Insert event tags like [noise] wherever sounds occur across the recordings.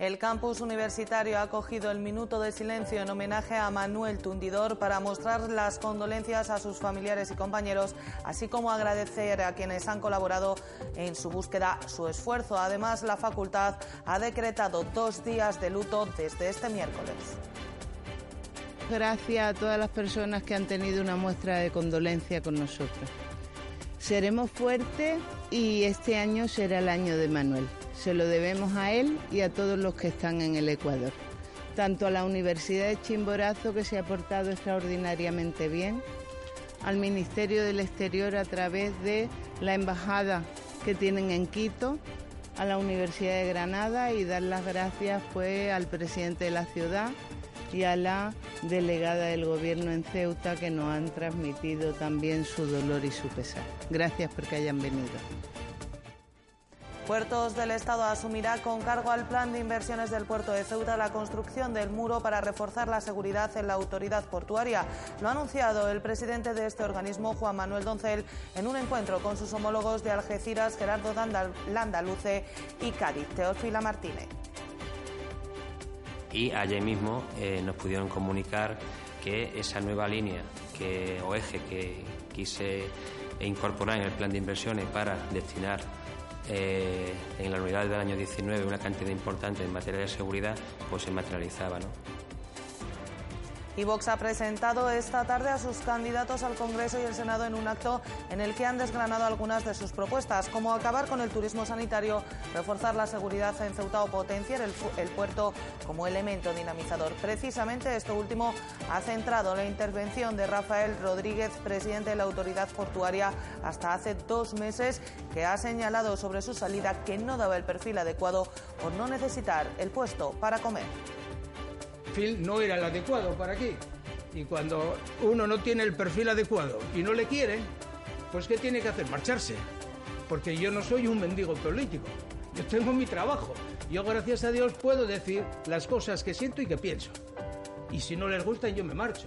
El campus universitario ha acogido el minuto de silencio en homenaje a Manuel Tundidor para mostrar las condolencias a sus familiares y compañeros, así como agradecer a quienes han colaborado en su búsqueda su esfuerzo. Además, la facultad ha decretado dos días de luto desde este miércoles. Gracias a todas las personas que han tenido una muestra de condolencia con nosotros. Seremos fuertes y este año será el año de Manuel. Se lo debemos a él y a todos los que están en el Ecuador. Tanto a la Universidad de Chimborazo, que se ha portado extraordinariamente bien, al Ministerio del Exterior a través de la embajada que tienen en Quito, a la Universidad de Granada y dar las gracias pues al presidente de la ciudad y a la delegada del gobierno en Ceuta que nos han transmitido también su dolor y su pesar. Gracias porque hayan venido. Puertos del Estado asumirá con cargo al plan de inversiones del puerto de Ceuta la construcción del muro para reforzar la seguridad en la autoridad portuaria. Lo ha anunciado el presidente de este organismo, Juan Manuel Doncel, en un encuentro con sus homólogos de Algeciras, Gerardo Landaluce y Cádiz, Teófila Martínez. Y ayer mismo eh, nos pudieron comunicar que esa nueva línea que, o eje que quise incorporar en el plan de inversiones para destinar eh, en la unidad del año 19 una cantidad importante en materia de seguridad, pues se materializaba. ¿no? Y Vox ha presentado esta tarde a sus candidatos al Congreso y el Senado en un acto en el que han desgranado algunas de sus propuestas, como acabar con el turismo sanitario, reforzar la seguridad en Ceuta o potenciar el, el puerto como elemento dinamizador. Precisamente esto último ha centrado la intervención de Rafael Rodríguez, presidente de la autoridad portuaria, hasta hace dos meses, que ha señalado sobre su salida que no daba el perfil adecuado por no necesitar el puesto para comer perfil no era el adecuado para aquí. Y cuando uno no tiene el perfil adecuado y no le quiere, pues ¿qué tiene que hacer? Marcharse. Porque yo no soy un mendigo político. Yo tengo mi trabajo. Yo, gracias a Dios, puedo decir las cosas que siento y que pienso. Y si no les gusta, yo me marcho.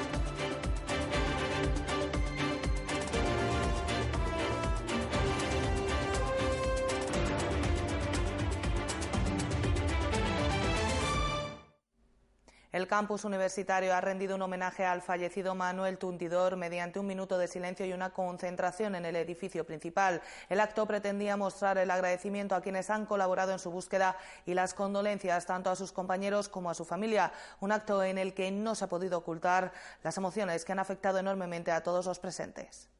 El campus universitario ha rendido un homenaje al fallecido Manuel Tuntidor mediante un minuto de silencio y una concentración en el edificio principal. El acto pretendía mostrar el agradecimiento a quienes han colaborado en su búsqueda y las condolencias tanto a sus compañeros como a su familia. Un acto en el que no se ha podido ocultar las emociones que han afectado enormemente a todos los presentes.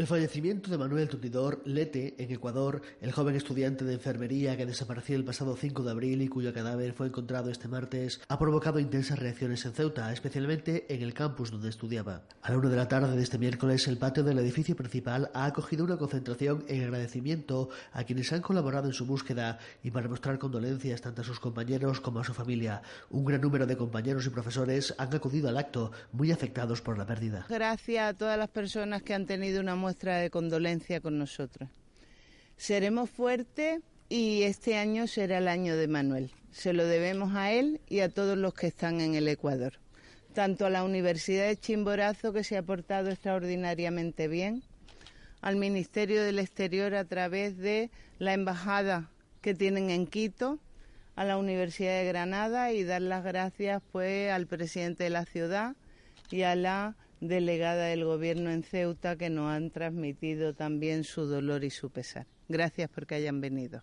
El fallecimiento de Manuel Tundidor Lete, en Ecuador, el joven estudiante de enfermería que desapareció el pasado 5 de abril y cuyo cadáver fue encontrado este martes, ha provocado intensas reacciones en Ceuta, especialmente en el campus donde estudiaba. A la una de la tarde de este miércoles, el patio del edificio principal ha acogido una concentración en agradecimiento a quienes han colaborado en su búsqueda y para mostrar condolencias tanto a sus compañeros como a su familia. Un gran número de compañeros y profesores han acudido al acto, muy afectados por la pérdida. Gracias a todas las personas que han tenido una muestra de condolencia con nosotros. Seremos fuertes y este año será el año de Manuel. Se lo debemos a él y a todos los que están en el Ecuador. Tanto a la Universidad de Chimborazo, que se ha portado extraordinariamente bien, al Ministerio del Exterior a través de la embajada que tienen en Quito, a la Universidad de Granada y dar las gracias pues al presidente de la ciudad y a la delegada del Gobierno en Ceuta que nos han transmitido también su dolor y su pesar. Gracias porque hayan venido.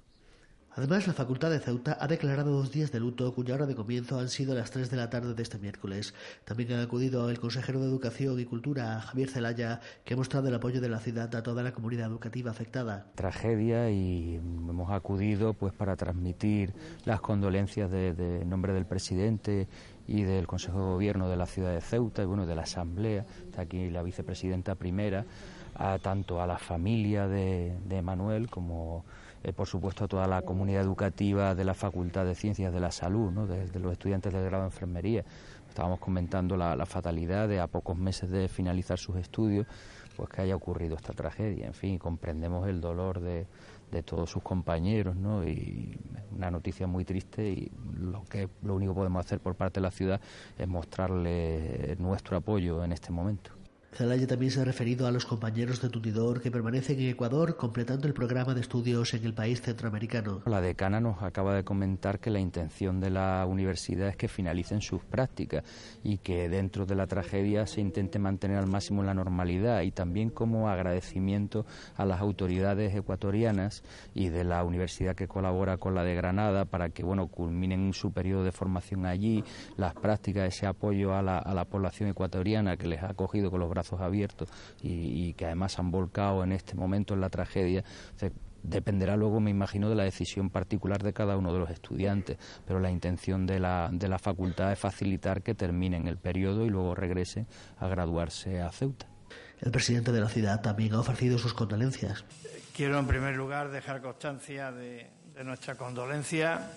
Además, la Facultad de Ceuta ha declarado dos días de luto cuya hora de comienzo han sido las 3 de la tarde de este miércoles. También ha acudido el consejero de Educación y Cultura, Javier Zelaya, que ha mostrado el apoyo de la ciudad a toda la comunidad educativa afectada. Tragedia y hemos acudido pues para transmitir las condolencias de, de nombre del presidente y del Consejo de Gobierno de la ciudad de Ceuta y bueno de la Asamblea, está aquí la vicepresidenta primera, a, tanto a la familia de, de Manuel como eh, por supuesto a toda la comunidad educativa de la Facultad de Ciencias de la Salud, ¿no? de, los estudiantes del grado de enfermería. Estábamos comentando la, fatalidad de a pocos meses de finalizar sus estudios, pues que haya ocurrido esta tragedia. En fin, comprendemos el dolor de, de todos sus compañeros, ¿no? Y una noticia muy triste y lo que lo único que podemos hacer por parte de la ciudad es mostrarle nuestro apoyo en este momento. Zelaya también se ha referido a los compañeros de Tutidor que permanecen en Ecuador completando el programa de estudios en el país centroamericano. La decana nos acaba de comentar que la intención de la universidad es que finalicen sus prácticas y que dentro de la tragedia se intente mantener al máximo la normalidad y también como agradecimiento a las autoridades ecuatorianas y de la universidad que colabora con la de Granada para que bueno culminen su periodo de formación allí, las prácticas, ese apoyo a la, a la población ecuatoriana que les ha acogido con los brazos abiertos y, que además han volcado en este momento en la tragedia. dependerá luego, me imagino, de la decisión particular de cada uno de los estudiantes, pero la intención de la, de la facultad es facilitar que terminen el periodo y luego regresen a graduarse a Ceuta. El presidente de la ciudad también ha ofrecido sus condolencias. Quiero, en primer lugar, dejar constancia de, de nuestra condolencia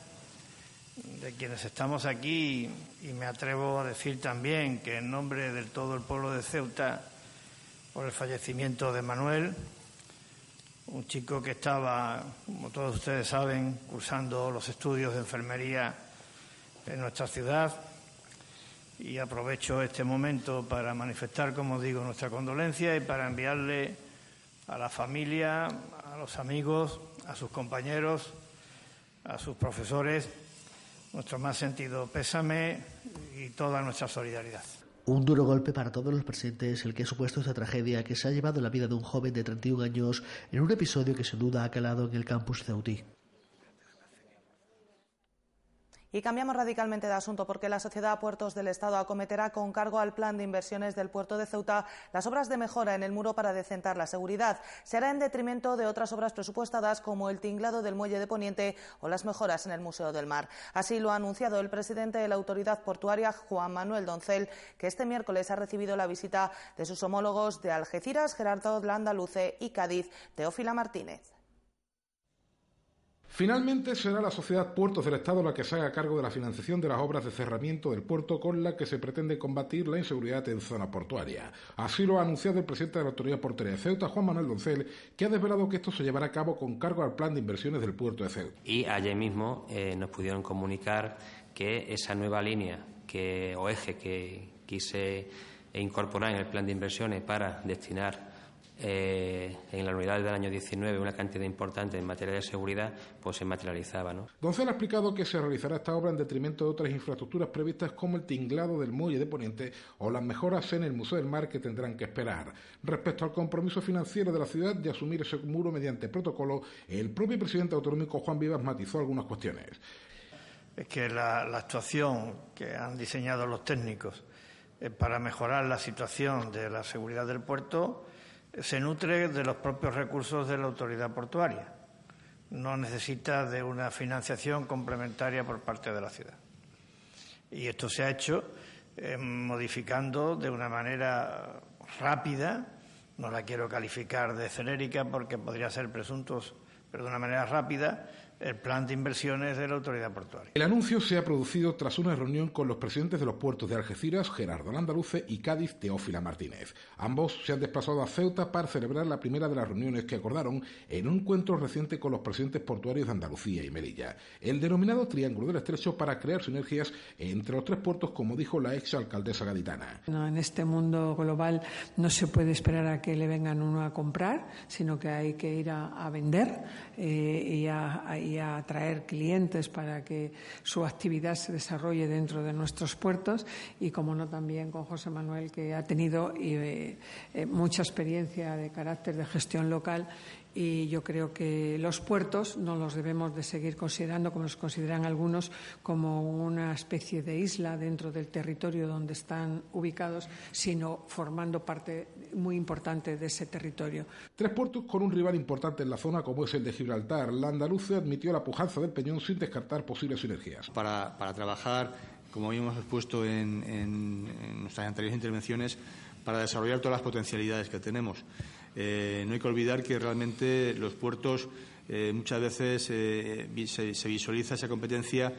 de quienes estamos aquí y me atrevo a decir también que en nombre de todo el pueblo de Ceuta por el fallecimiento de Manuel, un chico que estaba, como todos ustedes saben, cursando los estudios de enfermería en nuestra ciudad y aprovecho este momento para manifestar, como digo, nuestra condolencia y para enviarle a la familia, a los amigos, a sus compañeros, a sus profesores nuestro más sentido pésame y toda nuestra solidaridad. Un duro golpe para todos los presentes el que ha supuesto esta tragedia que se ha llevado la vida de un joven de 31 años en un episodio que sin duda ha calado en el campus ceutí. Y cambiamos radicalmente de asunto porque la Sociedad Puertos del Estado acometerá con cargo al plan de inversiones del puerto de Ceuta las obras de mejora en el muro para decentar la seguridad. Se hará en detrimento de otras obras presupuestadas como el tinglado del muelle de Poniente o las mejoras en el Museo del Mar. Así lo ha anunciado el presidente de la autoridad portuaria, Juan Manuel Doncel, que este miércoles ha recibido la visita de sus homólogos de Algeciras, Gerardo Landaluce y Cádiz, Teófila Martínez. Finalmente será la Sociedad Puertos del Estado la que se haga cargo de la financiación de las obras de cerramiento del puerto con la que se pretende combatir la inseguridad en zona portuaria. Así lo ha anunciado el presidente de la Autoridad Portuaria de Ceuta, Juan Manuel Doncel, que ha desvelado que esto se llevará a cabo con cargo al plan de inversiones del puerto de Ceuta. Y ayer mismo eh, nos pudieron comunicar que esa nueva línea que, o eje que quise incorporar en el plan de inversiones para destinar eh, en la unidad del año 19 una cantidad importante en materia de seguridad, pues se materializaba. ¿no? Doncel ha explicado que se realizará esta obra en detrimento de otras infraestructuras previstas como el tinglado del muelle de Poniente o las mejoras en el Museo del Mar que tendrán que esperar. Respecto al compromiso financiero de la ciudad de asumir ese muro mediante protocolo, el propio presidente autonómico Juan Vivas matizó algunas cuestiones. Es que la, actuación que han diseñado los técnicos eh, para mejorar la situación de la seguridad del puerto se nutre de los propios recursos de la autoridad portuaria. No necesita de una financiación complementaria por parte de la ciudad. Y esto se ha hecho eh, modificando de una manera rápida, no la quiero calificar de genérica porque podría ser presuntos, pero de una manera rápida, el plan de inversiones de la autoridad portuaria. El anuncio se ha producido tras una reunión con los presidentes de los puertos de Algeciras, Gerardo Landaluce, y Cádiz, Teófila Martínez. Ambos se han desplazado a Ceuta para celebrar la primera de las reuniones que acordaron en un encuentro reciente con los presidentes portuarios de Andalucía y Melilla. El denominado Triángulo del Estrecho para crear sinergias entre los tres puertos, como dijo la ex alcaldesa gaditana. en este mundo global no se puede esperar a que le vengan uno a comprar, sino que hay que ir a, vender eh, y a y a atraer clientes para que su actividad se desarrolle dentro de nuestros puertos y, como no, también con José Manuel, que ha tenido eh, eh, mucha experiencia de carácter de gestión local y yo creo que los puertos no los debemos de seguir considerando, como los consideran algunos, como una especie de isla dentro del territorio donde están ubicados, sino formando parte muy importante de ese territorio. Tres puertos con un rival importante en la zona como es el de Gibraltar. La andaluce admitió la pujanza del Peñón sin descartar posibles sinergias. Para, trabajar, como habíamos expuesto en, en nuestras anteriores intervenciones, para desarrollar todas las potencialidades que tenemos. Eh, no hay que olvidar que realmente los puertos eh, muchas veces eh, se, visualiza esa competencia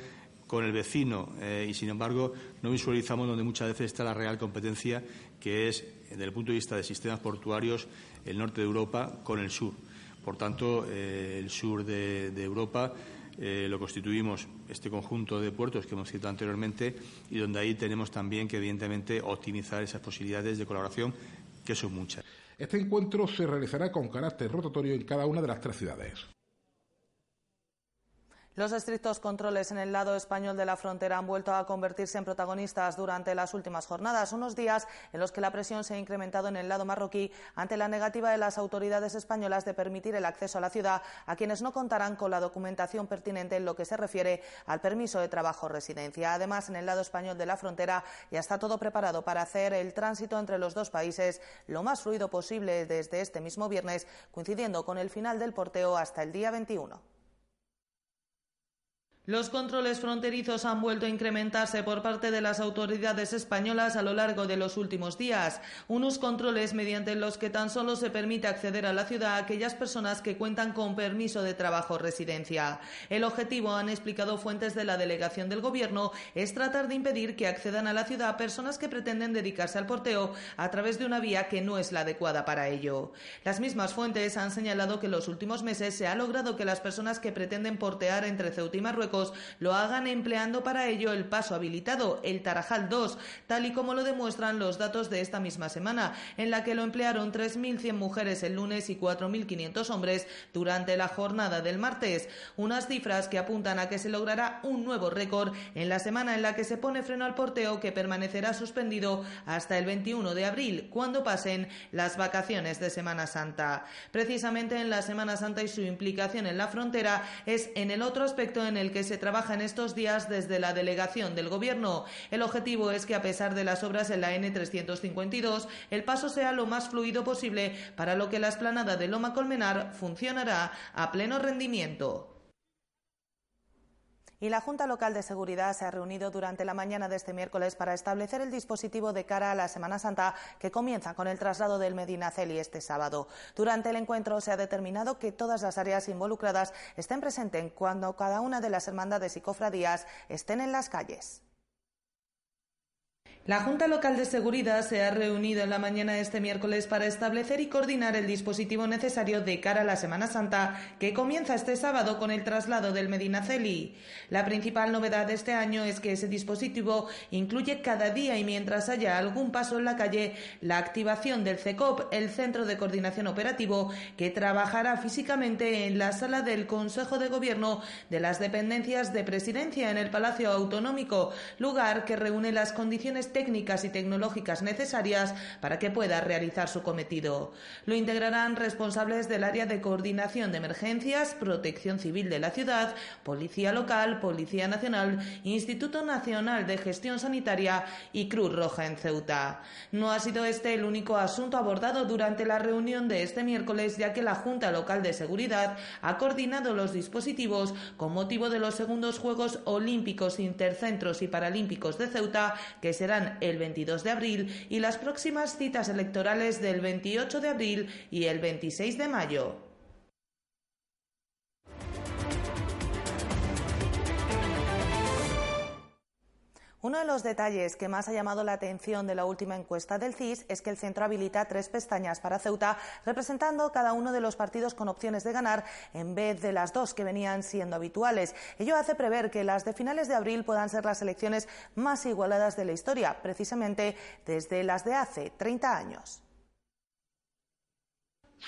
con el vecino y, sin embargo, no visualizamos donde muchas veces está la real competencia, que es, desde el punto de vista de sistemas portuarios, el norte de Europa con el sur. Por tanto, el sur de, Europa lo constituimos este conjunto de puertos que hemos citado anteriormente y donde ahí tenemos también que, evidentemente, optimizar esas posibilidades de colaboración, que son muchas. Este encuentro se realizará con carácter rotatorio en cada una de las tres ciudades. Los estrictos controles en el lado español de la frontera han vuelto a convertirse en protagonistas durante las últimas jornadas, unos días en los que la presión se ha incrementado en el lado marroquí ante la negativa de las autoridades españolas de permitir el acceso a la ciudad a quienes no contarán con la documentación pertinente en lo que se refiere al permiso de trabajo residencia. Además, en el lado español de la frontera ya está todo preparado para hacer el tránsito entre los dos países lo más fluido posible desde este mismo viernes, coincidiendo con el final del porteo hasta el día 21. Los controles fronterizos han vuelto a incrementarse por parte de las autoridades españolas a lo largo de los últimos días. Unos controles mediante los que tan solo se permite acceder a la ciudad a aquellas personas que cuentan con permiso de trabajo o residencia. El objetivo, han explicado fuentes de la delegación del Gobierno, es tratar de impedir que accedan a la ciudad personas que pretenden dedicarse al porteo a través de una vía que no es la adecuada para ello. Las mismas fuentes han señalado que en los últimos meses se ha logrado que las personas que pretenden portear entre Ceuta y Marruecos lo hagan empleando para ello el paso habilitado, el Tarajal 2, tal y como lo demuestran los datos de esta misma semana, en la que lo emplearon 3.100 mujeres el lunes y 4.500 hombres durante la jornada del martes, unas cifras que apuntan a que se logrará un nuevo récord en la semana en la que se pone freno al porteo que permanecerá suspendido hasta el 21 de abril, cuando pasen las vacaciones de Semana Santa. Precisamente en la Semana Santa y su implicación en la frontera es en el otro aspecto en el que se trabaja en estos días desde la delegación del Gobierno. El objetivo es que, a pesar de las obras en la N352, el paso sea lo más fluido posible, para lo que la esplanada de Loma Colmenar funcionará a pleno rendimiento. Y la Junta Local de Seguridad se ha reunido durante la mañana de este miércoles para establecer el dispositivo de cara a la Semana Santa que comienza con el traslado del Medinaceli este sábado. Durante el encuentro se ha determinado que todas las áreas involucradas estén presentes cuando cada una de las hermandades y cofradías estén en las calles. La Junta Local de Seguridad se ha reunido en la mañana de este miércoles para establecer y coordinar el dispositivo necesario de cara a la Semana Santa, que comienza este sábado con el traslado del Medinaceli. La principal novedad de este año es que ese dispositivo incluye cada día y mientras haya algún paso en la calle, la activación del CECOP, el Centro de Coordinación Operativo, que trabajará físicamente en la sala del Consejo de Gobierno de las dependencias de presidencia en el Palacio Autonómico, lugar que reúne las condiciones técnicas y tecnológicas necesarias para que pueda realizar su cometido. Lo integrarán responsables del área de coordinación de emergencias, protección civil de la ciudad, Policía Local, Policía Nacional, Instituto Nacional de Gestión Sanitaria y Cruz Roja en Ceuta. No ha sido este el único asunto abordado durante la reunión de este miércoles, ya que la Junta Local de Seguridad ha coordinado los dispositivos con motivo de los segundos Juegos Olímpicos Intercentros y Paralímpicos de Ceuta, que serán el 22 de abril y las próximas citas electorales del 28 de abril y el 26 de mayo. Uno de los detalles que más ha llamado la atención de la última encuesta del CIS es que el centro habilita tres pestañas para Ceuta, representando cada uno de los partidos con opciones de ganar en vez de las dos que venían siendo habituales. Ello hace prever que las de finales de abril puedan ser las elecciones más igualadas de la historia, precisamente desde las de hace 30 años.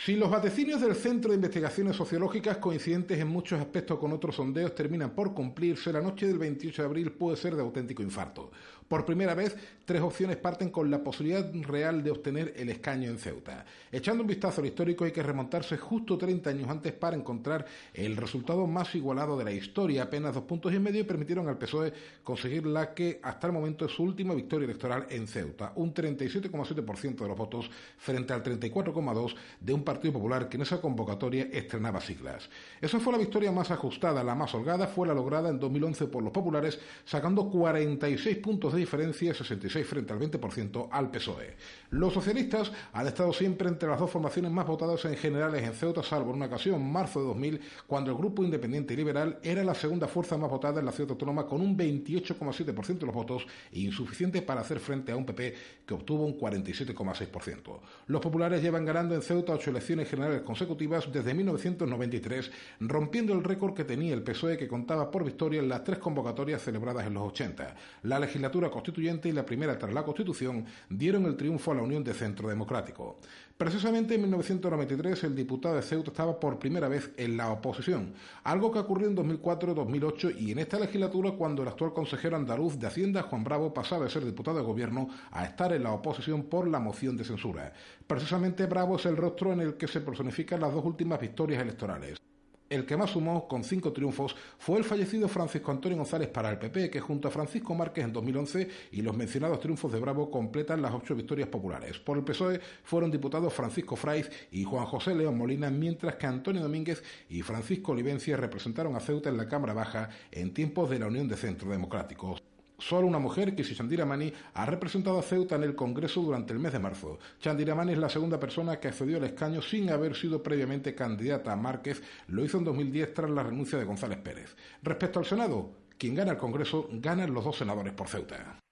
Si los vaticinios del Centro de Investigaciones Sociológicas, coincidentes en muchos aspectos con otros sondeos, terminan por cumplirse, la noche del 28 de abril puede ser de auténtico infarto. Por primera vez, tres opciones parten con la posibilidad real de obtener el escaño en Ceuta. Echando un vistazo al histórico hay que remontarse justo 30 años antes para encontrar el resultado más igualado de la historia. Apenas dos puntos y medio permitieron al PSOE conseguir la que hasta el momento es su última victoria electoral en Ceuta, un 37,7% de los votos frente al 34,2% de un Partido Popular que en esa convocatoria estrenaba siglas. Esa fue la victoria más ajustada, la más holgada fue la lograda en 2011 por los populares, sacando 46 puntos de diferencia, 66 frente al 20% al PSOE. Los socialistas han estado siempre entre las dos formaciones más votadas en generales en Ceuta, salvo en una ocasión, marzo de 2000, cuando el Grupo Independiente y Liberal era la segunda fuerza más votada en la ciudad autónoma con un 28,7% de los votos e insuficiente para hacer frente a un PP que obtuvo un 47,6%. Los populares llevan ganando en Ceuta ocho elecciones generales consecutivas desde 1993, rompiendo el récord que tenía el PSOE que contaba por victoria en las tres convocatorias celebradas en los 80. La legislatura constituyente y la primera tras la Constitución dieron el triunfo a la Unión de Centro Democrático. Precisamente en 1993 el diputado de Ceuta estaba por primera vez en la oposición, algo que ocurrió en 2004-2008 y en esta legislatura cuando el actual consejero andaluz de Hacienda, Juan Bravo, pasaba de ser diputado de gobierno a estar en la oposición por la moción de censura. Precisamente Bravo es el rostro en el que se personifican las dos últimas victorias electorales. El que más sumó con cinco triunfos fue el fallecido Francisco Antonio González para el PP, que junto a Francisco Márquez en 2011 y los mencionados triunfos de Bravo completan las ocho victorias populares. Por el PSOE fueron diputados Francisco Fraiz y Juan José León Molina, mientras que Antonio Domínguez y Francisco Olivencia representaron a Ceuta en la Cámara Baja en tiempos de la Unión de Centro Democráticos. Solo una mujer, que Chandira Mani, ha representado a Ceuta en el Congreso durante el mes de marzo. Chandira Mani es la segunda persona que accedió al escaño sin haber sido previamente candidata a Márquez. Lo hizo en 2010 tras la renuncia de González Pérez. Respecto al Senado, quien gana el Congreso ganan los dos senadores por Ceuta.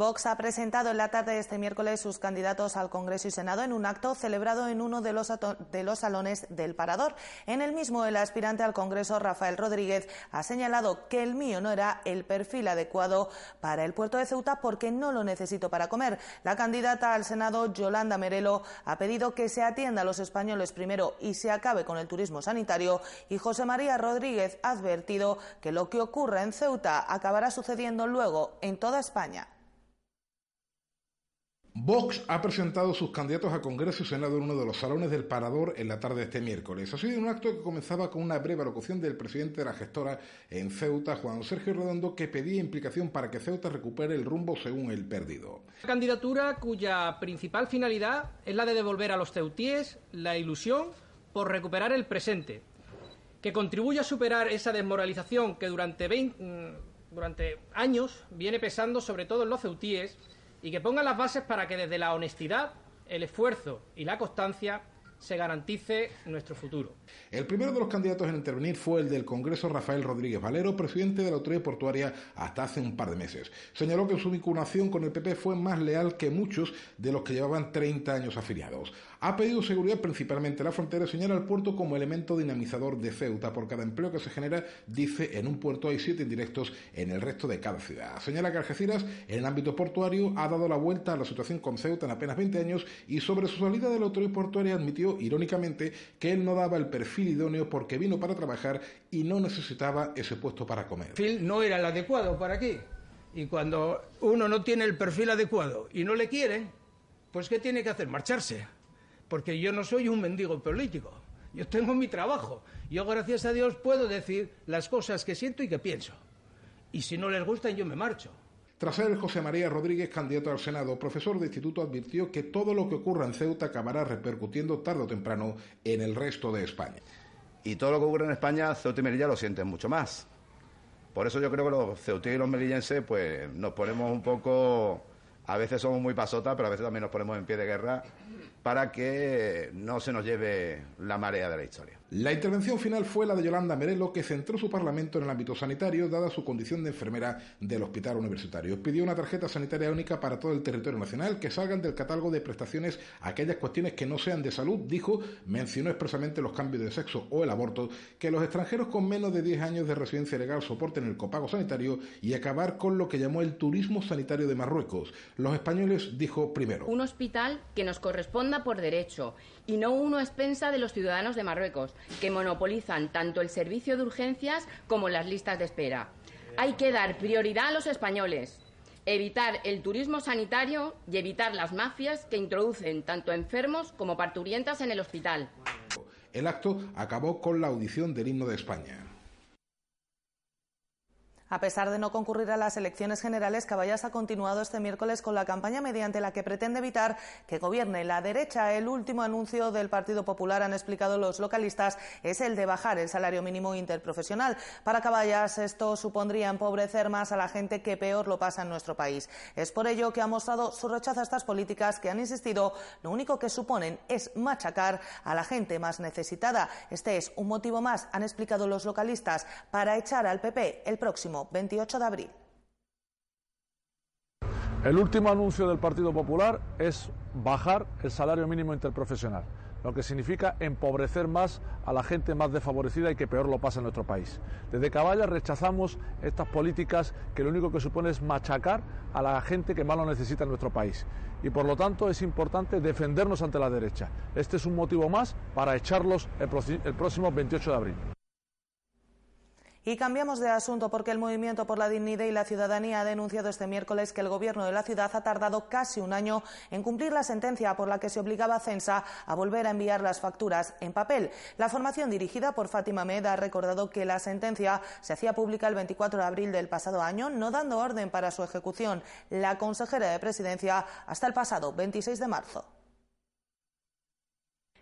Vox ha presentado en la tarde de este miércoles sus candidatos al Congreso y Senado en un acto celebrado en uno de los, de los, salones del Parador. En el mismo, el aspirante al Congreso, Rafael Rodríguez, ha señalado que el mío no era el perfil adecuado para el puerto de Ceuta porque no lo necesito para comer. La candidata al Senado, Yolanda Merelo, ha pedido que se atienda a los españoles primero y se acabe con el turismo sanitario. Y José María Rodríguez ha advertido que lo que ocurra en Ceuta acabará sucediendo luego en toda España. Vox ha presentado sus candidatos a Congreso y Senado en uno de los salones del Parador en la tarde de este miércoles. Ha sido un acto que comenzaba con una breve locución del presidente de la gestora en Ceuta, Juan Sergio Redondo, que pedía implicación para que Ceuta recupere el rumbo según el perdido. Una candidatura cuya principal finalidad es la de devolver a los ceutíes la ilusión por recuperar el presente, que contribuya a superar esa desmoralización que durante, 20, mm, durante años viene pesando sobre todo en los ceutíes y que ponga las bases para que desde la honestidad, el esfuerzo y la constancia se garantice nuestro futuro. El primero de los candidatos en intervenir fue el del Congreso Rafael Rodríguez Valero, presidente de la Autoridad Portuaria hasta hace un par de meses. Señaló que su vinculación con el PP fue más leal que muchos de los que llevaban 30 años afiliados. Ha pedido seguridad principalmente en la frontera y señala al puerto como elemento dinamizador de Ceuta. Por cada empleo que se genera, dice, en un puerto hay siete indirectos en el resto de cada ciudad. Señala que Algeciras, en el ámbito portuario, ha dado la vuelta a la situación con Ceuta en apenas 20 años y sobre su salida de la autoridad portuaria admitió, irónicamente, que él no daba el perfil idóneo porque vino para trabajar y no necesitaba ese puesto para comer. Perfil no era el adecuado para aquí. Y cuando uno no tiene el perfil adecuado y no le quieren, pues ¿qué tiene que hacer? Marcharse porque yo no soy un mendigo político. Yo tengo mi trabajo. Yo, gracias a Dios, puedo decir las cosas que siento y que pienso. Y si no les gustan, yo me marcho. Tras ser José María Rodríguez, candidato al Senado, profesor de instituto, advirtió que todo lo que ocurra en Ceuta acabará repercutiendo tarde o temprano en el resto de España. Y todo lo que ocurre en España, Ceuta y Melilla lo sienten mucho más. Por eso yo creo que los ceutíes y los melillenses, pues nos ponemos un poco, a veces somos muy pasotas, pero a veces también nos ponemos en pie de guerra para que no se nos lleve la marea de la historia. La intervención final fue la de Yolanda Merelo, que centró su parlamento en el ámbito sanitario, dada su condición de enfermera del hospital universitario. Pidió una tarjeta sanitaria única para todo el territorio nacional, que salgan del catálogo de prestaciones aquellas cuestiones que no sean de salud, dijo, mencionó expresamente los cambios de sexo o el aborto, que los extranjeros con menos de 10 años de residencia legal soporten el copago sanitario y acabar con lo que llamó el turismo sanitario de Marruecos. Los españoles, dijo primero. Un hospital que nos corresponde por derecho y no uno a expensa de los ciudadanos de Marruecos, que monopolizan tanto el servicio de urgencias como las listas de espera. Hay que dar prioridad a los españoles, evitar el turismo sanitario y evitar las mafias que introducen tanto enfermos como parturientas en el hospital. El acto acabó con la audición del himno de España. A pesar de no concurrir a las elecciones generales, Caballas ha continuado este miércoles con la campaña mediante la que pretende evitar que gobierne la derecha. El último anuncio del Partido Popular, han explicado los localistas, es el de bajar el salario mínimo interprofesional. Para Caballas, esto supondría empobrecer más a la gente que peor lo pasa en nuestro país. Es por ello que ha mostrado su rechazo a estas políticas que han insistido, lo único que suponen es machacar a la gente más necesitada. Este es un motivo más, han explicado los localistas, para echar al PP el próximo 28 de abril. El último anuncio del Partido Popular es bajar el salario mínimo interprofesional, lo que significa empobrecer más a la gente más desfavorecida y que peor lo pasa en nuestro país. Desde Caballas rechazamos estas políticas que lo único que supone es machacar a la gente que más lo necesita en nuestro país. Y por lo tanto es importante defendernos ante la derecha. Este es un motivo más para echarlos el, próximo 28 de abril. Y cambiamos de asunto porque el Movimiento por la Dignidad y la Ciudadanía ha denunciado este miércoles que el Gobierno de la ciudad ha tardado casi un año en cumplir la sentencia por la que se obligaba a Censa a volver a enviar las facturas en papel. La formación dirigida por Fátima Med ha recordado que la sentencia se hacía pública el 24 de abril del pasado año, no dando orden para su ejecución la consejera de Presidencia hasta el pasado 26 de marzo.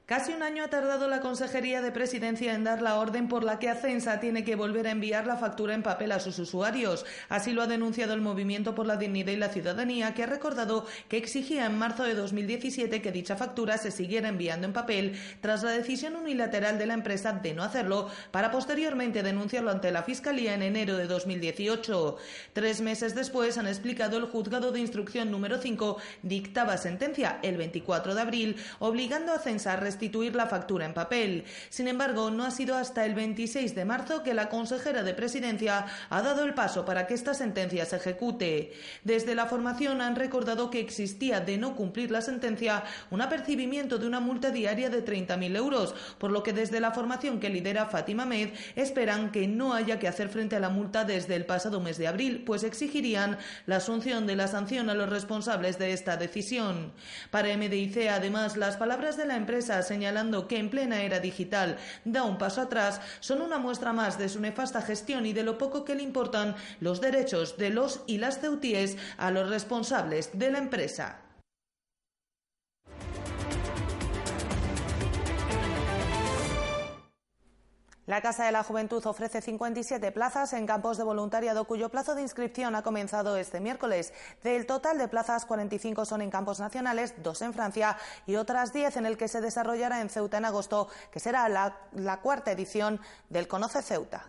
Casi un año ha tardado la Consejería de Presidencia en dar la orden por la que Acensa tiene que volver a enviar la factura en papel a sus usuarios. Así lo ha denunciado el Movimiento por la Dignidad y la Ciudadanía, que ha recordado que exigía en marzo de 2017 que dicha factura se siguiera enviando en papel tras la decisión unilateral de la empresa de no hacerlo, para posteriormente denunciarlo ante la Fiscalía en enero de 2018. Tres meses después han explicado el juzgado de instrucción número 5 dictaba sentencia el 24 de abril, obligando a Acensa a restituir la factura en papel. Sin embargo, no ha sido hasta el 26 de marzo que la consejera de Presidencia ha dado el paso para que esta sentencia se ejecute. Desde la formación han recordado que existía de no cumplir la sentencia un apercibimiento de una multa diaria de 30.000 euros, por lo que desde la formación que lidera Fátima Med esperan que no haya que hacer frente a la multa desde el pasado mes de abril, pues exigirían la asunción de la sanción a los responsables de esta decisión. Para MDIC, además, las palabras de la empresa señalando que en plena era digital da un paso atrás, son una muestra más de su nefasta gestión y de lo poco que le importan los derechos de los y las ceutíes a los responsables de la empresa. La Casa de la Juventud ofrece 57 plazas en campos de voluntariado cuyo plazo de inscripción ha comenzado este miércoles. Del total de plazas, 45 son en campos nacionales, dos en Francia y otras 10 en el que se desarrollará en Ceuta en agosto, que será la, la cuarta edición del Conoce Ceuta.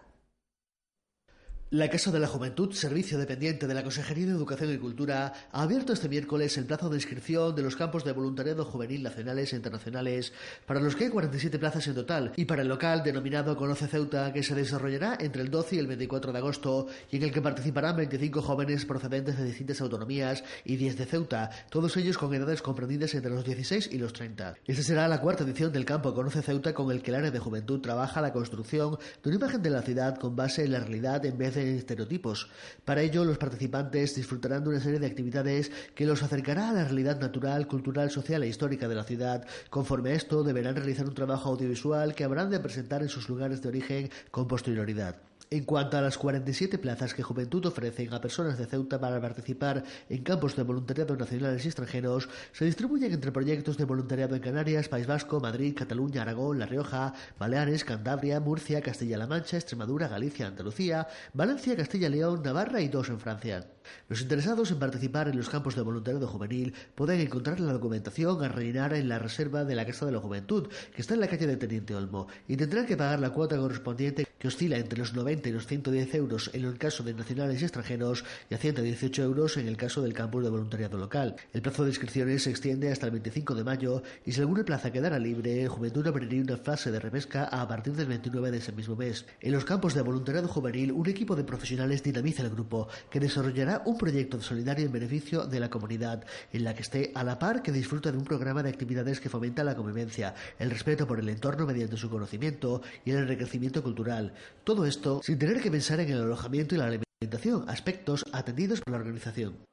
La Casa de la Juventud, servicio dependiente de la Consejería de Educación y Cultura, ha abierto este miércoles el plazo de inscripción de los campos de voluntariado juvenil nacionales e internacionales, para los que hay 47 plazas en total, y para el local denominado Conoce Ceuta, que se desarrollará entre el 12 y el 24 de agosto, y en el que participarán 25 jóvenes procedentes de distintas autonomías y 10 de Ceuta, todos ellos con edades comprendidas entre los 16 y los 30. Esta será la cuarta edición del campo Conoce Ceuta con el que el área de juventud trabaja la construcción de una imagen de la ciudad con base en la realidad en vez de estereotipos. Para ello, los participantes disfrutarán de una serie de actividades que los acercará a la realidad natural, cultural, social e histórica de la ciudad. Conforme a esto, deberán realizar un trabajo audiovisual que habrán de presentar en sus lugares de origen con posterioridad. En cuanto a las 47 plazas que Juventud ofrecen a personas de Ceuta para participar en campos de voluntariado nacionales y extranjeros, se distribuyen entre proyectos de voluntariado en Canarias, País Vasco, Madrid, Cataluña, Aragón, La Rioja, Baleares, Cantabria, Murcia, Castilla-La Mancha, Extremadura, Galicia, Andalucía, Valencia, Castilla-León, Navarra y dos en Francia. Los interesados en participar en los campos de voluntariado juvenil pueden encontrar la documentación a rellenar en la reserva de la Casa de la Juventud, que está en la calle de Teniente Olmo, y tendrán que pagar la cuota correspondiente que oscila entre los 90 y los 110 euros en el caso de nacionales y extranjeros y a 118 euros en el caso del campus de voluntariado local. El plazo de inscripciones se extiende hasta el 25 de mayo y si alguna plaza quedara libre, Juventud abriría una fase de repesca a partir del 29 de ese mismo mes. En los campos de voluntariado juvenil, un equipo de profesionales dinamiza el grupo, que desarrollará un proyecto solidario en beneficio de la comunidad, en la que esté a la par que disfruta de un programa de actividades que fomenta la convivencia, el respeto por el entorno mediante su conocimiento y el enriquecimiento cultural. Todo esto sin tener que pensar en el alojamiento y la alimentación, aspectos atendidos por la organización.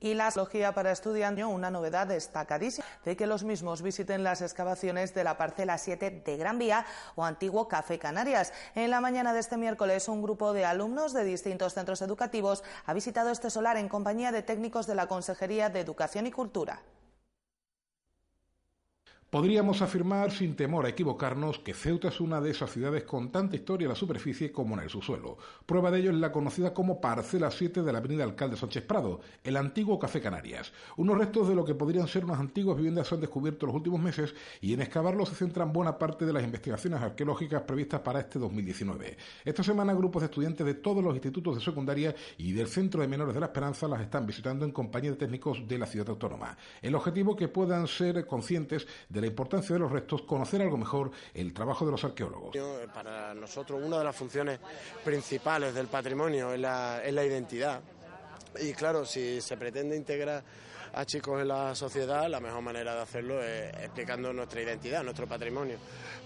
Y la astrología para estudiantes, una novedad destacadísima de que los mismos visiten las excavaciones de la parcela 7 de Gran Vía o antiguo Café Canarias. En la mañana de este miércoles, un grupo de alumnos de distintos centros educativos ha visitado este solar en compañía de técnicos de la Consejería de Educación y Cultura. Podríamos afirmar sin temor a equivocarnos que Ceuta es una de esas ciudades con tanta historia en la superficie como en el subsuelo. Prueba de ello es la conocida como Parcela 7 de la avenida Alcalde Sánchez Prado, el antiguo Café Canarias. Unos restos de lo que podrían ser unas antiguas viviendas se han descubierto en los últimos meses y en excavarlos se centran buena parte de las investigaciones arqueológicas previstas para este 2019. Esta semana grupos de estudiantes de todos los institutos de secundaria y del Centro de Menores de la Esperanza las están visitando en compañía de técnicos de la ciudad autónoma. El objetivo que puedan ser conscientes de la importancia de los restos, conocer algo mejor el trabajo de los arqueólogos. Para nosotros una de las funciones principales del patrimonio es la, es la identidad. Y claro, si se pretende integrar a chicos en la sociedad, la mejor manera de hacerlo es explicando nuestra identidad, nuestro patrimonio.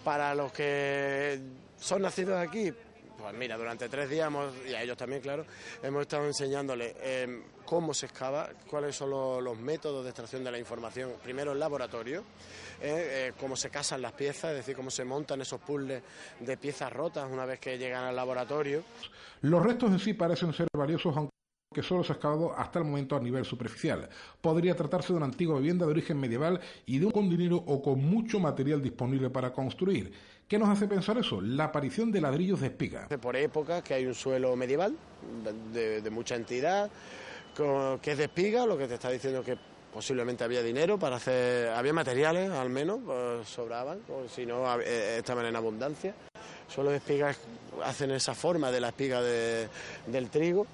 Para los que son nacidos aquí, pues mira, durante tres días, y a ellos también, claro, hemos estado enseñándoles eh, cómo se excava, cuáles son los, métodos de extracción de la información, primero en laboratorio, eh, eh, cómo se casan las piezas, es decir, cómo se montan esos puzzles de piezas rotas una vez que llegan al laboratorio. Los restos en sí parecen ser valiosos, aunque que solo se ha excavado hasta el momento a nivel superficial. Podría tratarse de una antigua vivienda de origen medieval y de un con dinero o con mucho material disponible para construir. ¿Qué nos hace pensar eso? La aparición de ladrillos de espiga. Por época que hay un suelo medieval de, mucha entidad, que es de espiga, lo que te está diciendo que posiblemente había dinero para hacer, había materiales al menos, pues sobraban, si no eh, estaban en abundancia. Solo espigas hacen esa forma de la espiga de, del trigo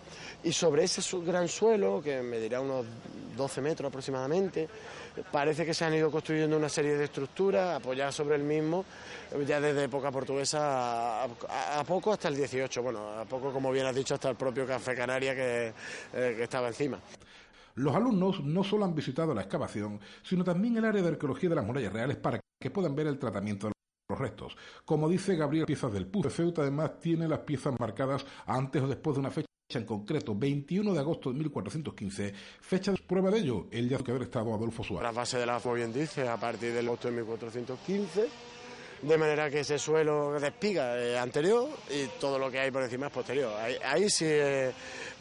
y sobre ese gran suelo, que medirá unos 12 metros aproximadamente, parece que se han ido construyendo una serie de estructuras apoyadas sobre el mismo, ya desde época portuguesa a, poco hasta el 18, bueno, a poco como bien has dicho hasta el propio Café Canaria que, eh, que estaba encima. Los alumnos no solo han visitado la excavación, sino también el área de arqueología de las murallas reales para que puedan ver el tratamiento de los restos. Como dice Gabriel Piezas del PUC, Ceuta además tiene las piezas marcadas antes o después de una fecha en concreto 21 de agosto de 1415, fecha de prueba de ello, el día que haber estado Adolfo Suárez. La fase de la, como bien dice, a partir del agosto de 1415, de manera que ese suelo de espiga es anterior y todo lo que hay por encima es posterior. Ahí, ahí sí eh,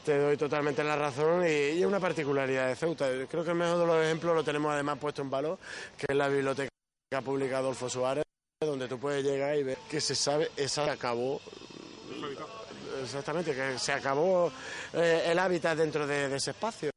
te doy totalmente la razón y, y, es una particularidad de Ceuta. Creo que el mejor de los ejemplos lo tenemos además puesto en valor, que es la biblioteca pública Adolfo Suárez, donde tú puedes llegar y ver que se sabe, esa acabó exactamente, que se acabó eh, el hábitat dentro de, de ese espacio.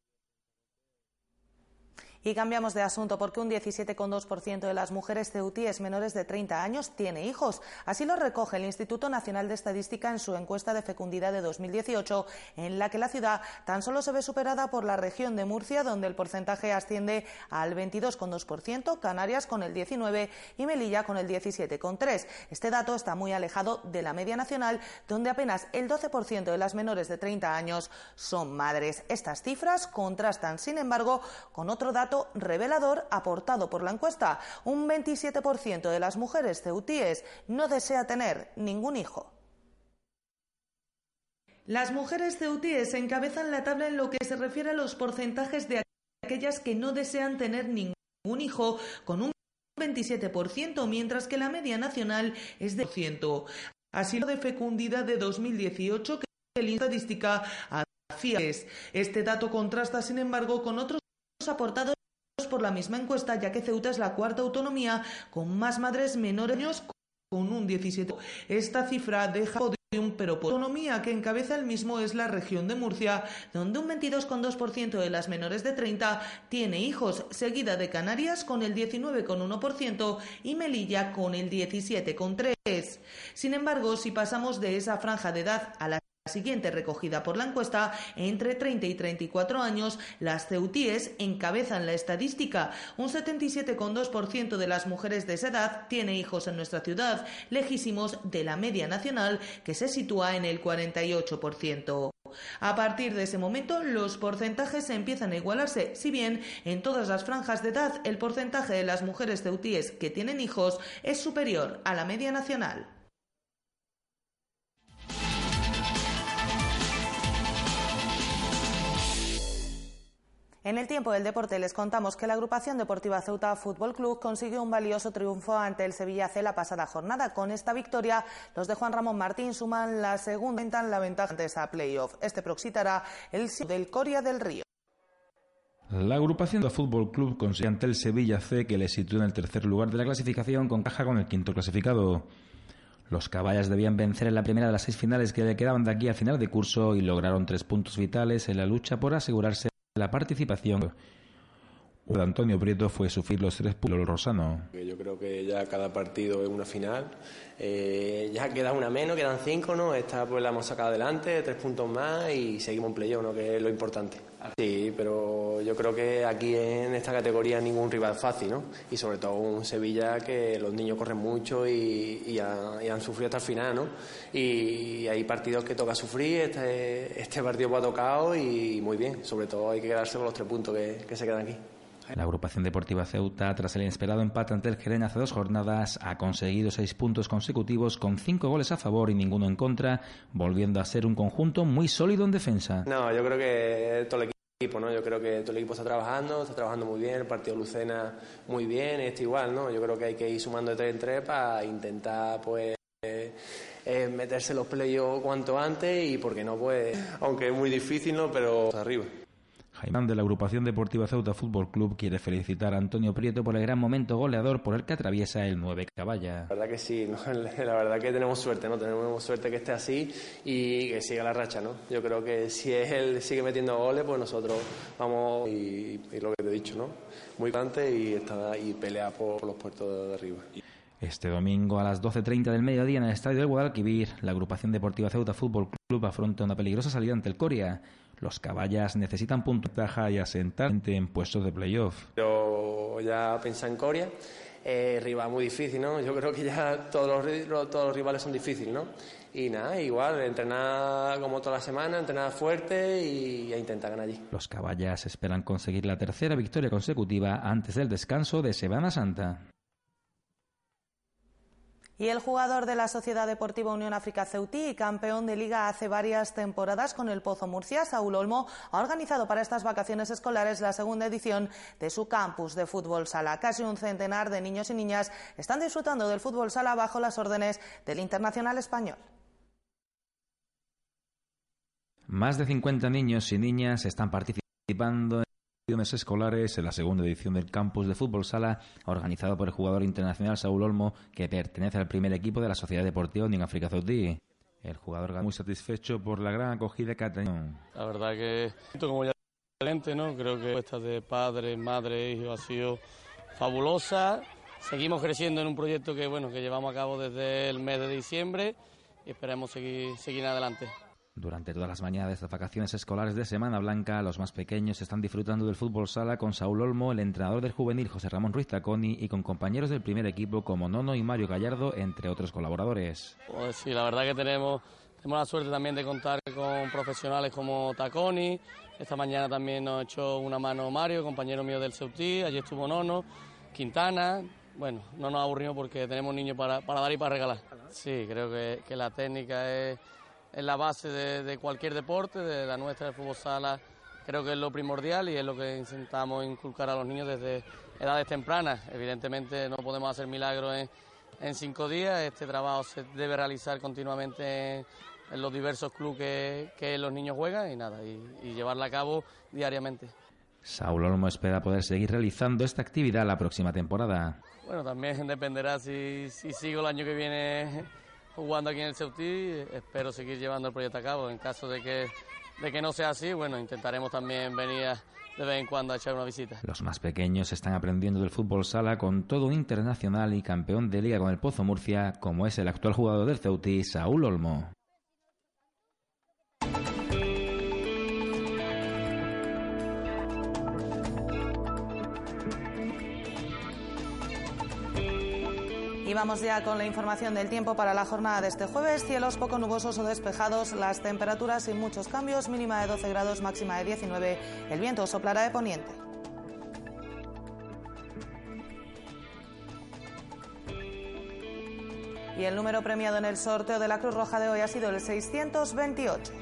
Y cambiamos de asunto porque un 17,2% de las mujeres ceutíes menores de 30 años tiene hijos. Así lo recoge el Instituto Nacional de Estadística en su encuesta de fecundidad de 2018, en la que la ciudad tan solo se ve superada por la región de Murcia, donde el porcentaje asciende al 22,2%, Canarias con el 19% y Melilla con el 17,3%. Este dato está muy alejado de la media nacional, donde apenas el 12% de las menores de 30 años son madres. Estas cifras contrastan, sin embargo, con otro dato revelador aportado por la encuesta. Un 27% de las mujeres ceutíes no desea tener ningún hijo. Las mujeres ceutíes encabezan la tabla en lo que se refiere a los porcentajes de aquellas que no desean tener ningún hijo, con un 27%, mientras que la media nacional es de 100%. Así lo de fecundidad de 2018 que la estadística hacía. Este dato contrasta, sin embargo, con otros aportados por la misma encuesta, ya que Ceuta es la cuarta autonomía con más madres menores con un 17. Esta cifra deja pero por autonomía que encabeza el mismo es la región de Murcia, donde un 22,2% de las menores de 30 tiene hijos, seguida de Canarias con el 19,1% y Melilla con el 17,3%. Sin embargo, si pasamos de esa franja de edad a la siguiente recogida por la encuesta, entre 30 y 34 años, las ceutíes encabezan la estadística. Un 77,2% de las mujeres de esa edad tiene hijos en nuestra ciudad, lejísimos de la media nacional, que se sitúa en el 48%. A partir de ese momento, los porcentajes empiezan a igualarse, si bien en todas las franjas de edad el porcentaje de las mujeres ceutíes que tienen hijos es superior a la media nacional. En el tiempo del deporte les contamos que la agrupación deportiva Ceuta Fútbol Club consiguió un valioso triunfo ante el Sevilla C la pasada jornada. Con esta victoria, los de Juan Ramón Martín suman la segunda en la ventaja ante esa playoff. Este proxitará el del Coria del Río. La agrupación de Fútbol Club consiguió ante el Sevilla C que le sitúa en el tercer lugar de la clasificación con caja con el quinto clasificado. Los caballas debían vencer en la primera de las seis finales que le quedaban de aquí a final de curso y lograron tres puntos vitales en la lucha por asegurarse la participación de Antonio Prieto fue sufrir los tres puntos rosano. Yo creo que ya cada partido es una final. Eh, ya queda una menos, quedan cinco, ¿no? Esta pues la hemos sacado adelante, tres puntos más y seguimos en playoff, ¿no? Que es lo importante. Sí, pero yo creo que aquí en esta categoría ningún rival fácil, ¿no? Y sobre todo un Sevilla que los niños corren mucho y, han sufrido hasta el final, ¿no? Y, hay partidos que toca sufrir, este, este partido pues ha tocado y muy bien, sobre todo hay que quedarse con los tres puntos que se quedan aquí. La agrupación deportiva Ceuta, tras el inesperado empate ante el Jerez hace dos jornadas, ha conseguido seis puntos consecutivos con cinco goles a favor y ninguno en contra, volviendo a ser un conjunto muy sólido en defensa. No, yo creo que todo el equipo, ¿no? Yo creo que todo el equipo está trabajando, está trabajando muy bien, el partido Lucena muy bien, este igual, ¿no? Yo creo que hay que ir sumando de tres en tres para intentar, pues eh, meterse los playoffs cuanto antes y porque no pues aunque es muy difícil no pero arriba Jaimán de la agrupación deportiva Ceuta Fútbol Club quiere felicitar a Antonio Prieto por el gran momento goleador por el que atraviesa el 9 Caballa. La verdad que sí, [laughs] la verdad que tenemos suerte, ¿no? Tenemos suerte que esté así y que siga la racha, ¿no? Yo creo que si él sigue metiendo goles, pues nosotros vamos y, lo que te he dicho, ¿no? Muy grande y, está, y pelea por, los puertos de arriba. Este domingo a las 12.30 del mediodía en el estadio del Guadalquivir, la agrupación deportiva Ceuta Fútbol Club afronta una peligrosa salida ante el Coria. Los caballas necesitan puntaje y asentarse en puestos de playoff. Yo ya pensé en Coria, eh, rival muy difícil, ¿no? Yo creo que ya todos los, todos los rivales son difíciles, ¿no? Y nada, igual, entrenar como toda la semana, entrenar fuerte y, intentar ganar allí. Los caballas esperan conseguir la tercera victoria consecutiva antes del descanso de Semana Santa. Y el jugador de la Sociedad Deportiva Unión África Ceutí y campeón de liga hace varias temporadas con el Pozo Murcia, Saúl Olmo, ha organizado para estas vacaciones escolares la segunda edición de su campus de fútbol sala. Casi un centenar de niños y niñas están disfrutando del fútbol sala bajo las órdenes del Internacional Español. Más de 50 niños y niñas están participando escolares en la segunda edición del campus de fútbol sala organizado por el jugador internacional Saúl Olmo que pertenece al primer equipo de la Sociedad Deportiva Unión África Saudí. El jugador muy satisfecho por la gran acogida que ha tenido. La verdad que como ya excelente, ¿no? Creo que esta de padre, madre, hijo ha sido fabulosa. Seguimos creciendo en un proyecto que bueno que llevamos a cabo desde el mes de diciembre y esperemos seguir seguir adelante. Durante todas las mañanas de estas vacaciones escolares de Semana Blanca, los más pequeños están disfrutando del fútbol sala con Saúl Olmo, el entrenador del juvenil José Ramón Ruiz Taconi y con compañeros del primer equipo como Nono y Mario Gallardo, entre otros colaboradores. Pues sí, la verdad que tenemos, tenemos la suerte también de contar con profesionales como Taconi. Esta mañana también nos hecho una mano Mario, compañero mío del Ceutí, allí estuvo Nono, Quintana. Bueno, no nos aburrimos porque tenemos niños para, para dar y para regalar. Sí, creo que, que la técnica es es la base de, cualquier deporte, de la nuestra de fútbol sala, creo que es lo primordial y es lo que intentamos inculcar a los niños desde edades tempranas. Evidentemente no podemos hacer milagros en, cinco días, este trabajo se debe realizar continuamente en, los diversos clubes que, los niños juegan y nada, y, llevarla a cabo diariamente. Saúl Olmo espera poder seguir realizando esta actividad la próxima temporada. Bueno, también [laughs] dependerá si, si sigo el año que viene jugando aquí en el Ceutí. Espero seguir llevando el proyecto a cabo. En caso de que, de que no sea así, bueno, intentaremos también venir de vez en cuando a echar una visita. Los más pequeños están aprendiendo del fútbol sala con todo un internacional y campeón de liga con el Pozo Murcia, como es el actual jugador del Ceutí, Saúl Olmo. Vamos ya con la información del tiempo para la jornada de este jueves. Cielos poco nubosos o despejados, las temperaturas sin muchos cambios, mínima de 12 grados, máxima de 19. El viento soplará de poniente. Y el número premiado en el sorteo de la Cruz Roja de hoy ha sido el 628.